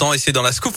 maintenant et c'est dans la scoop.